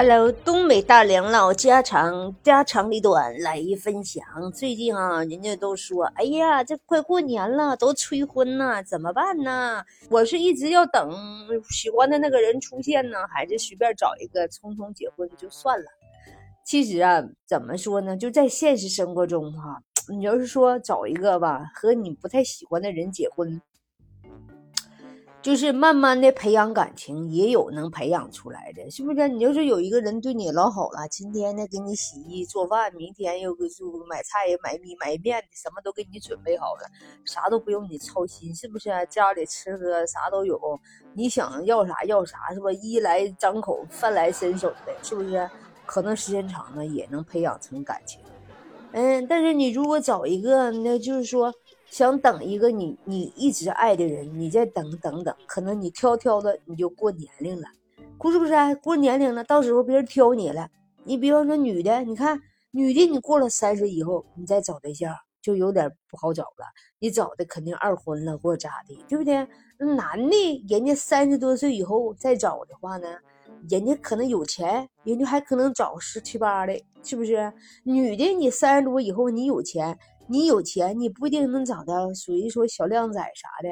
Hello，东北大梁老家常，家长里短来一分享。最近啊，人家都说，哎呀，这快过年了，都催婚呢，怎么办呢？我是一直要等喜欢的那个人出现呢，还是随便找一个匆匆结婚就算了？其实啊，怎么说呢？就在现实生活中哈，你要是说找一个吧，和你不太喜欢的人结婚。就是慢慢的培养感情，也有能培养出来的，是不是？你要是有一个人对你老好了，今天呢给你洗衣做饭，明天又给就买菜买米买面的，什么都给你准备好了，啥都不用你操心，是不是？家里吃喝啥都有，你想要啥要啥，是吧？衣来张口，饭来伸手的，是不是？可能时间长了也能培养成感情。嗯，但是你如果找一个，那就是说。想等一个你你一直爱的人，你再等等等，可能你挑挑的你就过年龄了，是不是？过年龄了，到时候别人挑你了。你比方说女的，你看女的，你过了三十以后，你再找对象就有点不好找了。你找的肯定二婚了或咋的，对不对？男的，人家三十多岁以后再找的话呢，人家可能有钱，人家还可能找十七八的，是不是？女的，你三十多以后你有钱。你有钱，你不一定能找到属于说小靓仔啥的。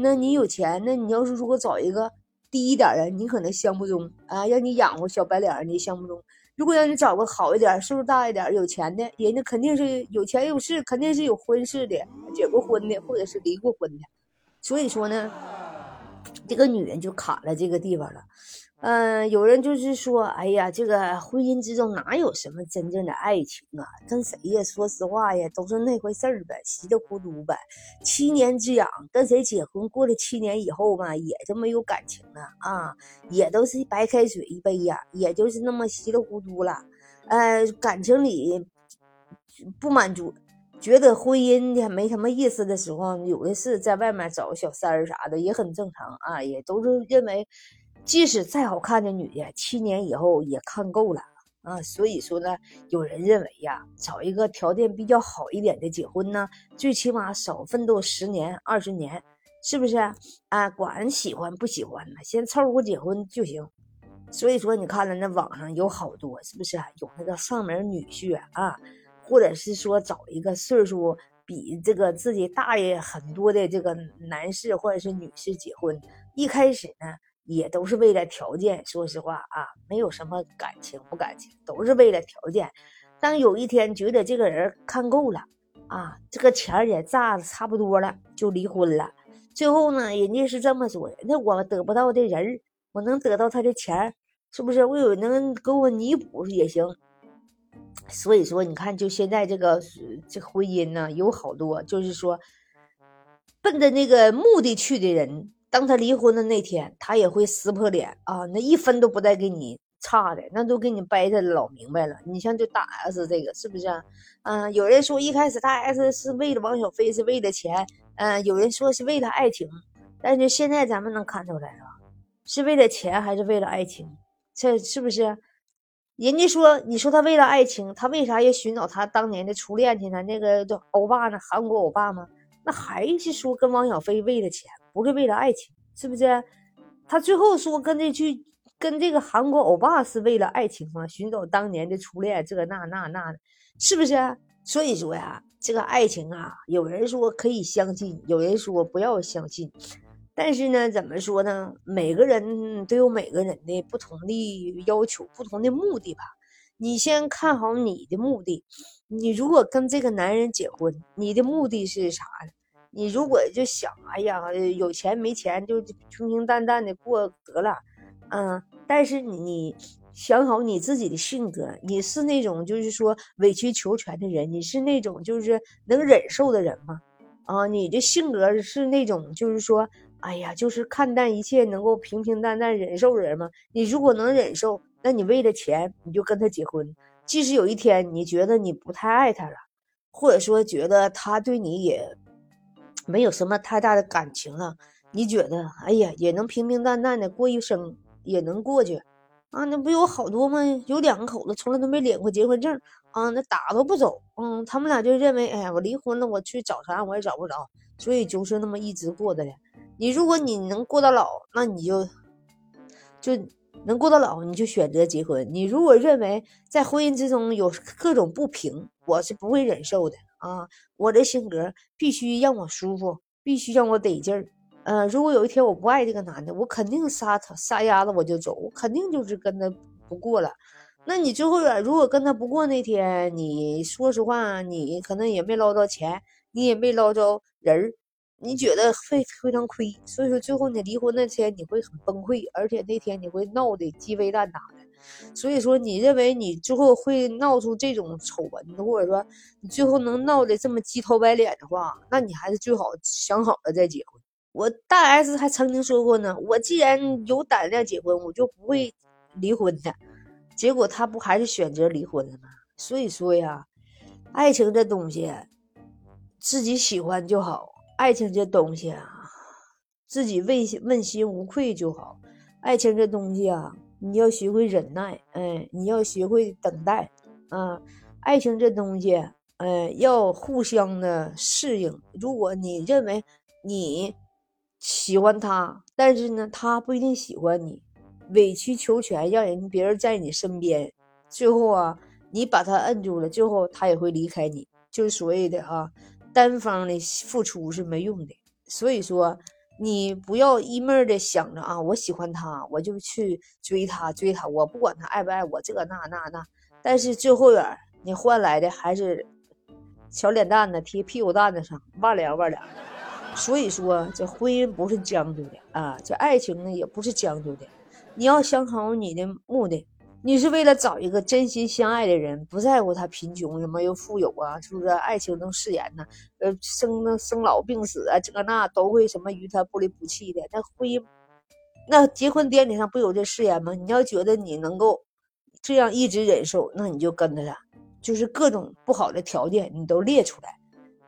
那你有钱，那你要是如果找一个低一点的，你可能相不中啊。让你养活小白脸，你相不中。如果让你找个好一点、岁数大一点、有钱的，人家肯定是有钱有势，肯定是有婚事的，结过婚的，或者是离过婚的。所以说呢，这个女人就卡在这个地方了。嗯，有人就是说，哎呀，这个婚姻之中哪有什么真正的爱情啊？跟谁呀？说实话呀，都是那回事儿呗，稀里糊涂呗。七年之痒，跟谁结婚过了七年以后吧，也就没有感情了啊，也都是白开水一杯呀，也就是那么稀里糊涂了。呃，感情里不满足，觉得婚姻的没什么意思的时候，有的是在外面找小三儿啥的，也很正常啊，也都是认为。即使再好看的女的，七年以后也看够了啊！所以说呢，有人认为呀，找一个条件比较好一点的结婚呢，最起码少奋斗十年、二十年，是不是啊？管喜欢不喜欢呢，先凑合结婚就行。所以说，你看了那网上有好多，是不是有那个上门女婿啊？或者是说找一个岁数比这个自己大爷很多的这个男士或者是女士结婚，一开始呢？也都是为了条件，说实话啊，没有什么感情不感情，都是为了条件。当有一天觉得这个人看够了啊，这个钱也榨的差不多了，就离婚了。最后呢，人家是这么说的：那我得不到的人，我能得到他的钱，是不是？我有能给我弥补也行。所以说，你看，就现在这个这婚姻呢，有好多就是说，奔着那个目的去的人。当他离婚的那天，他也会撕破脸啊，那一分都不带给你差的，那都给你掰的老明白了。你像就大 S 这个是不是？嗯，有人说一开始大 S 是为了王小飞，是为了钱，嗯，有人说是为了爱情，但是现在咱们能看出来了，是为了钱还是为了爱情？这是不是？人家说，你说他为了爱情，他为啥要寻找他当年的初恋去呢？那个欧巴呢？韩国欧巴吗？那还是说跟王小飞为了钱？不是为了爱情，是不是？他最后说跟这去跟这个韩国欧巴是为了爱情吗？寻找当年的初恋，这那那那的，是不是？所以说呀，这个爱情啊，有人说可以相信，有人说不要相信。但是呢，怎么说呢？每个人都有每个人的不同的要求，不同的目的吧。你先看好你的目的。你如果跟这个男人结婚，你的目的是啥呢？你如果就想，哎呀，有钱没钱就平平淡淡的过得了，嗯，但是你想好你自己的性格，你是那种就是说委曲求全的人，你是那种就是能忍受的人吗？啊，你的性格是那种就是说，哎呀，就是看淡一切，能够平平淡淡忍受人吗？你如果能忍受，那你为了钱你就跟他结婚，即使有一天你觉得你不太爱他了，或者说觉得他对你也。没有什么太大的感情了，你觉得？哎呀，也能平平淡淡的过一生，也能过去啊？那不有好多吗？有两口子从来都没领过结婚证啊，那打都不走。嗯，他们俩就认为，哎呀，我离婚了，我去找啥我也找不着，所以就是那么一直过的了。你如果你能过到老，那你就就能过到老，你就选择结婚。你如果认为在婚姻之中有各种不平，我是不会忍受的啊！我的性格必须让我舒服，必须让我得劲儿。呃，如果有一天我不爱这个男的，我肯定撒他撒丫子我就走，我肯定就是跟他不过了。那你最后如果跟他不过那天，你说实话，你可能也没捞着钱，你也没捞着人儿，你觉得非非常亏。所以说最后你离婚那天你会很崩溃，而且那天你会闹得鸡飞蛋打的。所以说你认为你最后会闹出这种丑闻，或者说你最后能闹得这么鸡头白脸的话，那你还是最好想好了再结婚。我大 S 还曾经说过呢，我既然有胆量结婚，我就不会离婚的。结果他不还是选择离婚了吗？所以说呀，爱情这东西，自己喜欢就好。爱情这东西啊，自己问心问心无愧就好。爱情这东西啊，你要学会忍耐，哎，你要学会等待啊。爱情这东西，哎，要互相的适应。如果你认为你。喜欢他，但是呢，他不一定喜欢你，委曲求全，让人别人在你身边，最后啊，你把他摁住了，最后他也会离开你，就是所谓的啊，单方的付出是没用的。所以说，你不要一昧的想着啊，我喜欢他，我就去追他，追他，我不管他爱不爱我，这那那那，但是最后边你换来的还是小脸蛋子贴屁股蛋子上，万凉万凉。所以说，这婚姻不是将就的啊，这爱情呢也不是将就的。你要想好你的目的，你是为了找一个真心相爱的人，不在乎他贫穷什么又富有啊，是不是？爱情能誓言呢？呃，生那生老病死啊，这那都会什么与他不离不弃的。那婚姻，那结婚典礼上不有这誓言吗？你要觉得你能够这样一直忍受，那你就跟着他，就是各种不好的条件你都列出来。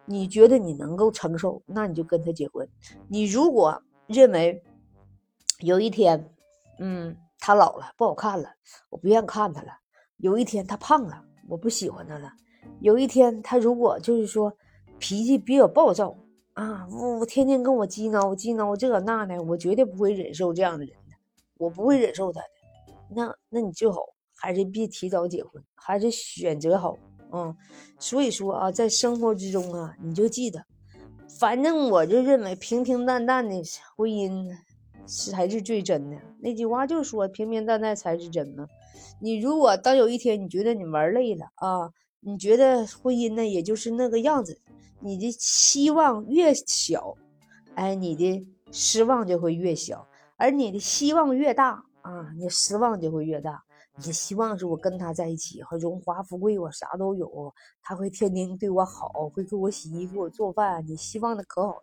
你觉得你能够承受，那你就跟他结婚。你如果认为有一天，嗯，他老了不好看了，我不愿看他了；有一天他胖了，我不喜欢他了；有一天他如果就是说脾气比较暴躁啊，呜天天跟我激挠激挠这那的，我绝对不会忍受这样的人的，我不会忍受他的。那那你最好还是别提早结婚，还是选择好。嗯，所以说啊，在生活之中啊，你就记得，反正我就认为平平淡淡的婚姻才是最真的。那句话就说平平淡淡才是真嘛。你如果当有一天你觉得你玩累了啊，你觉得婚姻呢也就是那个样子，你的期望越小，哎，你的失望就会越小；而你的希望越大啊，你失望就会越大。你希望是我跟他在一起，和荣华富贵，我啥都有，他会天天对我好，会给我洗衣，服做饭。你希望的可好了，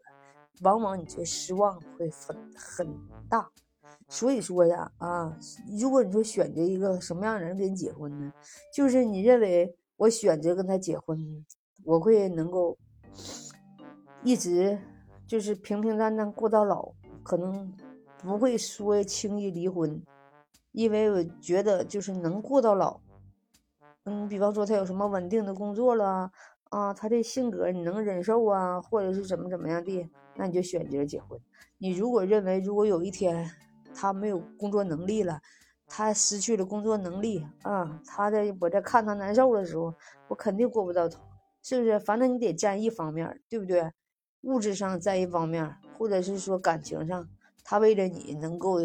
往往你这失望会很很大。所以说呀，啊，如果你说选择一个什么样的人跟你结婚呢？就是你认为我选择跟他结婚，我会能够一直就是平平淡淡过到老，可能不会说轻易离婚。因为我觉得就是能过到老，嗯，比方说他有什么稳定的工作了啊，他的性格你能忍受啊，或者是怎么怎么样的，那你就选择结婚。你如果认为如果有一天他没有工作能力了，他失去了工作能力啊，他在我在看他难受的时候，我肯定过不到头，是不是？反正你得占一方面，对不对？物质上占一方面，或者是说感情上。他为了你能够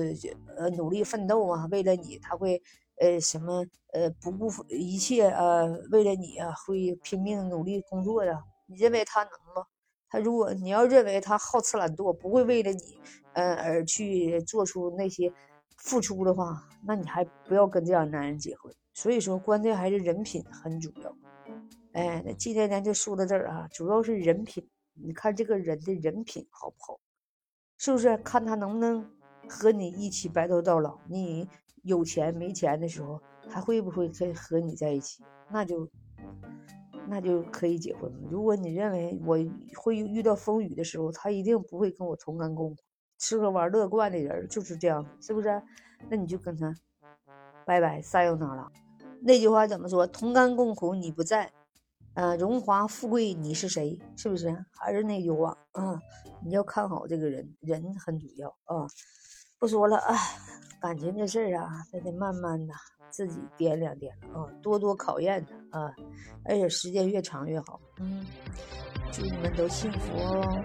呃努力奋斗啊，为了你他会呃什么呃不顾一切呃为了你啊会拼命努力工作的。你认为他能吗？他如果你要认为他好吃懒惰，不会为了你呃而去做出那些付出的话，那你还不要跟这样男人结婚。所以说，关键还是人品很主要。哎，那今天咱就说到这儿啊，主要是人品。你看这个人的人品好不好？是不是看他能不能和你一起白头到老？你有钱没钱的时候，他会不会跟和你在一起？那就那就可以结婚。如果你认为我会遇到风雨的时候，他一定不会跟我同甘共苦，吃喝玩乐惯的人就是这样，是不是？那你就跟他拜拜，撒由那拉。那句话怎么说？同甘共苦你不在。呃，荣华富贵你是谁？是不是？还是那句话啊？你要看好这个人，人很主要啊！不说了，啊。感情这事儿啊，他得慢慢的自己掂量掂量啊，多多考验他啊，而且时间越长越好。嗯，祝你们都幸福哦。